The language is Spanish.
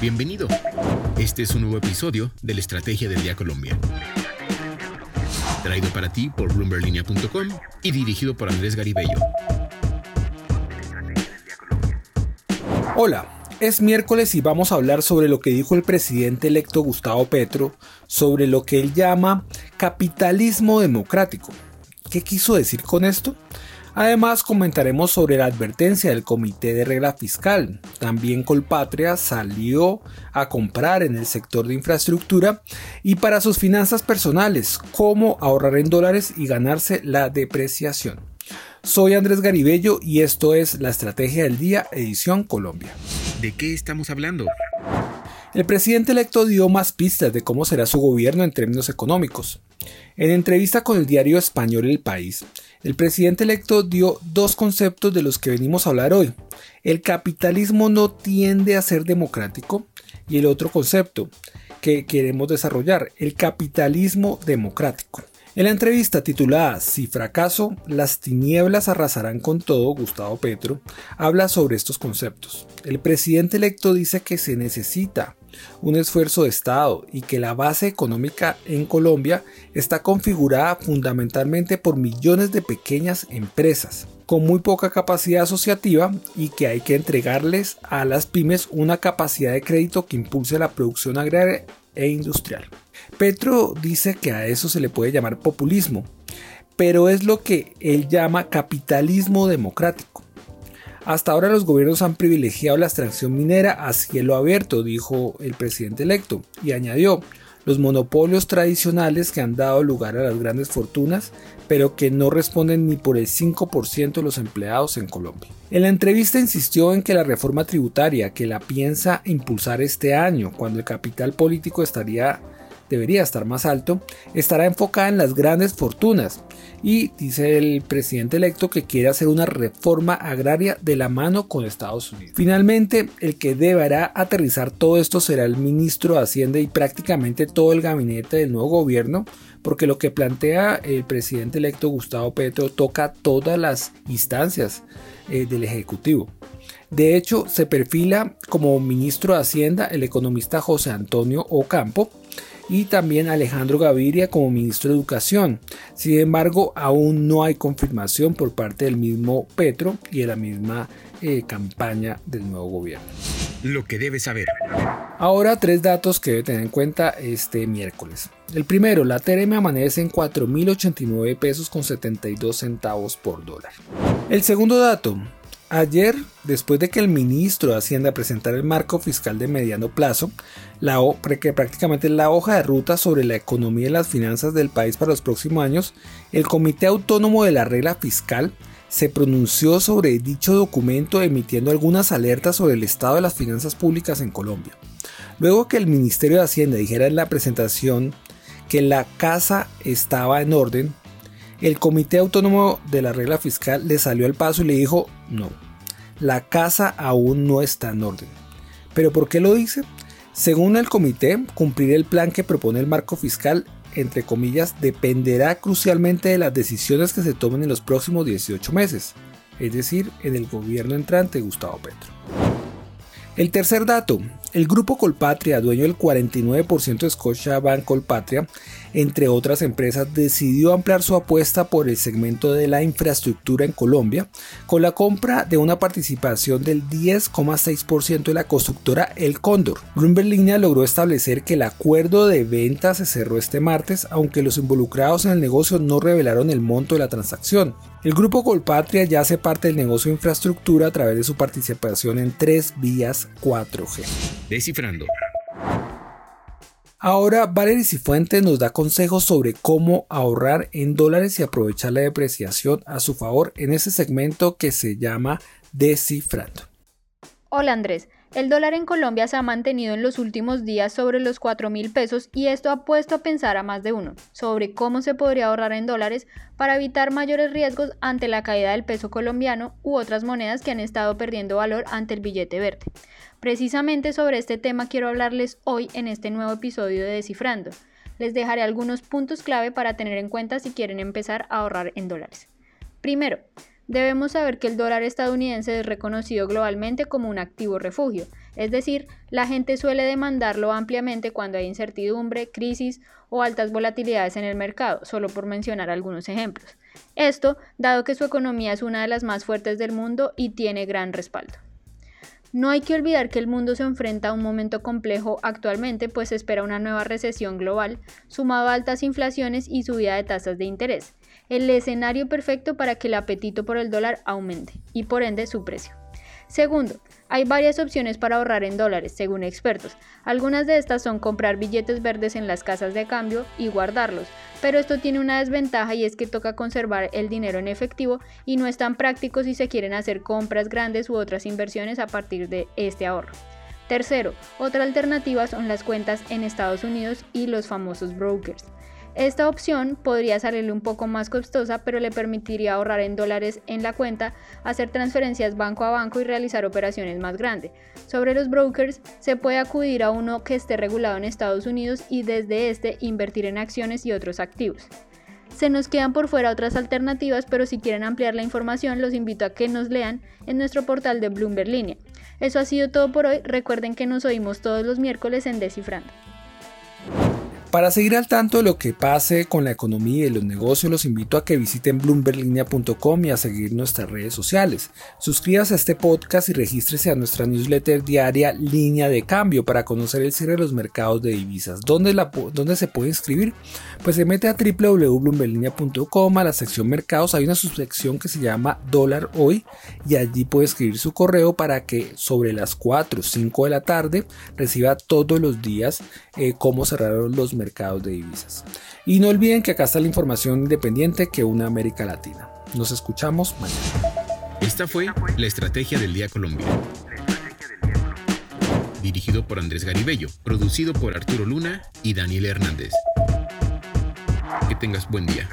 Bienvenido. Este es un nuevo episodio de la Estrategia del Día Colombia. Traído para ti por bloomberlinia.com y dirigido por Andrés Garibello. Hola, es miércoles y vamos a hablar sobre lo que dijo el presidente electo Gustavo Petro sobre lo que él llama capitalismo democrático. ¿Qué quiso decir con esto? Además comentaremos sobre la advertencia del Comité de Regla Fiscal. También Colpatria salió a comprar en el sector de infraestructura y para sus finanzas personales, cómo ahorrar en dólares y ganarse la depreciación. Soy Andrés Garibello y esto es La Estrategia del Día, edición Colombia. ¿De qué estamos hablando? El presidente electo dio más pistas de cómo será su gobierno en términos económicos. En entrevista con el diario español El País, el presidente electo dio dos conceptos de los que venimos a hablar hoy. El capitalismo no tiende a ser democrático y el otro concepto que queremos desarrollar, el capitalismo democrático. En la entrevista titulada Si fracaso, las tinieblas arrasarán con todo, Gustavo Petro habla sobre estos conceptos. El presidente electo dice que se necesita un esfuerzo de Estado y que la base económica en Colombia está configurada fundamentalmente por millones de pequeñas empresas con muy poca capacidad asociativa y que hay que entregarles a las pymes una capacidad de crédito que impulse la producción agraria e industrial. Petro dice que a eso se le puede llamar populismo, pero es lo que él llama capitalismo democrático. Hasta ahora los gobiernos han privilegiado la extracción minera a cielo abierto, dijo el presidente electo, y añadió, los monopolios tradicionales que han dado lugar a las grandes fortunas, pero que no responden ni por el 5% de los empleados en Colombia. En la entrevista insistió en que la reforma tributaria que la piensa impulsar este año, cuando el capital político estaría debería estar más alto, estará enfocada en las grandes fortunas y dice el presidente electo que quiere hacer una reforma agraria de la mano con Estados Unidos. Finalmente, el que deberá aterrizar todo esto será el ministro de Hacienda y prácticamente todo el gabinete del nuevo gobierno, porque lo que plantea el presidente electo Gustavo Petro toca todas las instancias eh, del Ejecutivo. De hecho, se perfila como ministro de Hacienda el economista José Antonio Ocampo, y también Alejandro Gaviria como ministro de Educación. Sin embargo, aún no hay confirmación por parte del mismo Petro y de la misma eh, campaña del nuevo gobierno. Lo que debe saber. Ahora tres datos que debe tener en cuenta este miércoles. El primero, la TRM amanece en 4.089 pesos con 72 centavos por dólar. El segundo dato, Ayer, después de que el ministro de Hacienda presentara el marco fiscal de mediano plazo, la que prácticamente la hoja de ruta sobre la economía y las finanzas del país para los próximos años, el Comité Autónomo de la Regla Fiscal se pronunció sobre dicho documento emitiendo algunas alertas sobre el estado de las finanzas públicas en Colombia. Luego que el Ministerio de Hacienda dijera en la presentación que la casa estaba en orden, el Comité Autónomo de la Regla Fiscal le salió al paso y le dijo, no, la casa aún no está en orden. ¿Pero por qué lo dice? Según el comité, cumplir el plan que propone el marco fiscal, entre comillas, dependerá crucialmente de las decisiones que se tomen en los próximos 18 meses, es decir, en el gobierno entrante Gustavo Petro. El tercer dato, el grupo Colpatria, dueño del 49% de Scotiabank Colpatria, entre otras empresas, decidió ampliar su apuesta por el segmento de la infraestructura en Colombia con la compra de una participación del 10,6% de la constructora El Cóndor. Bloomberg Línea logró establecer que el acuerdo de venta se cerró este martes, aunque los involucrados en el negocio no revelaron el monto de la transacción. El grupo Colpatria ya hace parte del negocio de infraestructura a través de su participación en tres vías 4G. Descifrando. Ahora Valery Cifuentes nos da consejos sobre cómo ahorrar en dólares y aprovechar la depreciación a su favor en ese segmento que se llama Descifrando. Hola Andrés. El dólar en Colombia se ha mantenido en los últimos días sobre los 4 mil pesos y esto ha puesto a pensar a más de uno sobre cómo se podría ahorrar en dólares para evitar mayores riesgos ante la caída del peso colombiano u otras monedas que han estado perdiendo valor ante el billete verde. Precisamente sobre este tema quiero hablarles hoy en este nuevo episodio de Descifrando. Les dejaré algunos puntos clave para tener en cuenta si quieren empezar a ahorrar en dólares. Primero, Debemos saber que el dólar estadounidense es reconocido globalmente como un activo refugio, Es decir, la gente suele demandarlo ampliamente cuando hay incertidumbre, crisis o altas volatilidades en el mercado, solo por mencionar algunos ejemplos. Esto, dado que su economía es una de las más fuertes del mundo y tiene gran respaldo. No hay que olvidar que el mundo se enfrenta a un momento complejo actualmente, pues espera una nueva recesión global, sumado a altas inflaciones y subida de tasas de interés, el escenario perfecto para que el apetito por el dólar aumente y por ende su precio. Segundo, hay varias opciones para ahorrar en dólares, según expertos. Algunas de estas son comprar billetes verdes en las casas de cambio y guardarlos, pero esto tiene una desventaja y es que toca conservar el dinero en efectivo y no es tan práctico si se quieren hacer compras grandes u otras inversiones a partir de este ahorro. Tercero, otra alternativa son las cuentas en Estados Unidos y los famosos brokers. Esta opción podría salirle un poco más costosa, pero le permitiría ahorrar en dólares en la cuenta, hacer transferencias banco a banco y realizar operaciones más grandes. Sobre los brokers, se puede acudir a uno que esté regulado en Estados Unidos y desde este invertir en acciones y otros activos. Se nos quedan por fuera otras alternativas, pero si quieren ampliar la información, los invito a que nos lean en nuestro portal de Bloomberg Línea. Eso ha sido todo por hoy. Recuerden que nos oímos todos los miércoles en Descifrando. Para seguir al tanto de lo que pase con la economía y los negocios, los invito a que visiten bloomberlinia.com y a seguir nuestras redes sociales. Suscríbase a este podcast y regístrese a nuestra newsletter diaria Línea de Cambio para conocer el cierre de los mercados de divisas. ¿Dónde, se puede inscribir? Pues se mete a www.bloomberlinia.com a la sección mercados. Hay una subsección que se llama Dólar Hoy y allí puede escribir su correo para que sobre las 4 o 5 de la tarde reciba todos los días eh, cómo cerraron los mercados de divisas. Y no olviden que acá está la información independiente que une América Latina. Nos escuchamos mañana. Esta fue la Estrategia del Día Colombia. Dirigido por Andrés Garibello, producido por Arturo Luna y Daniel Hernández. Que tengas buen día.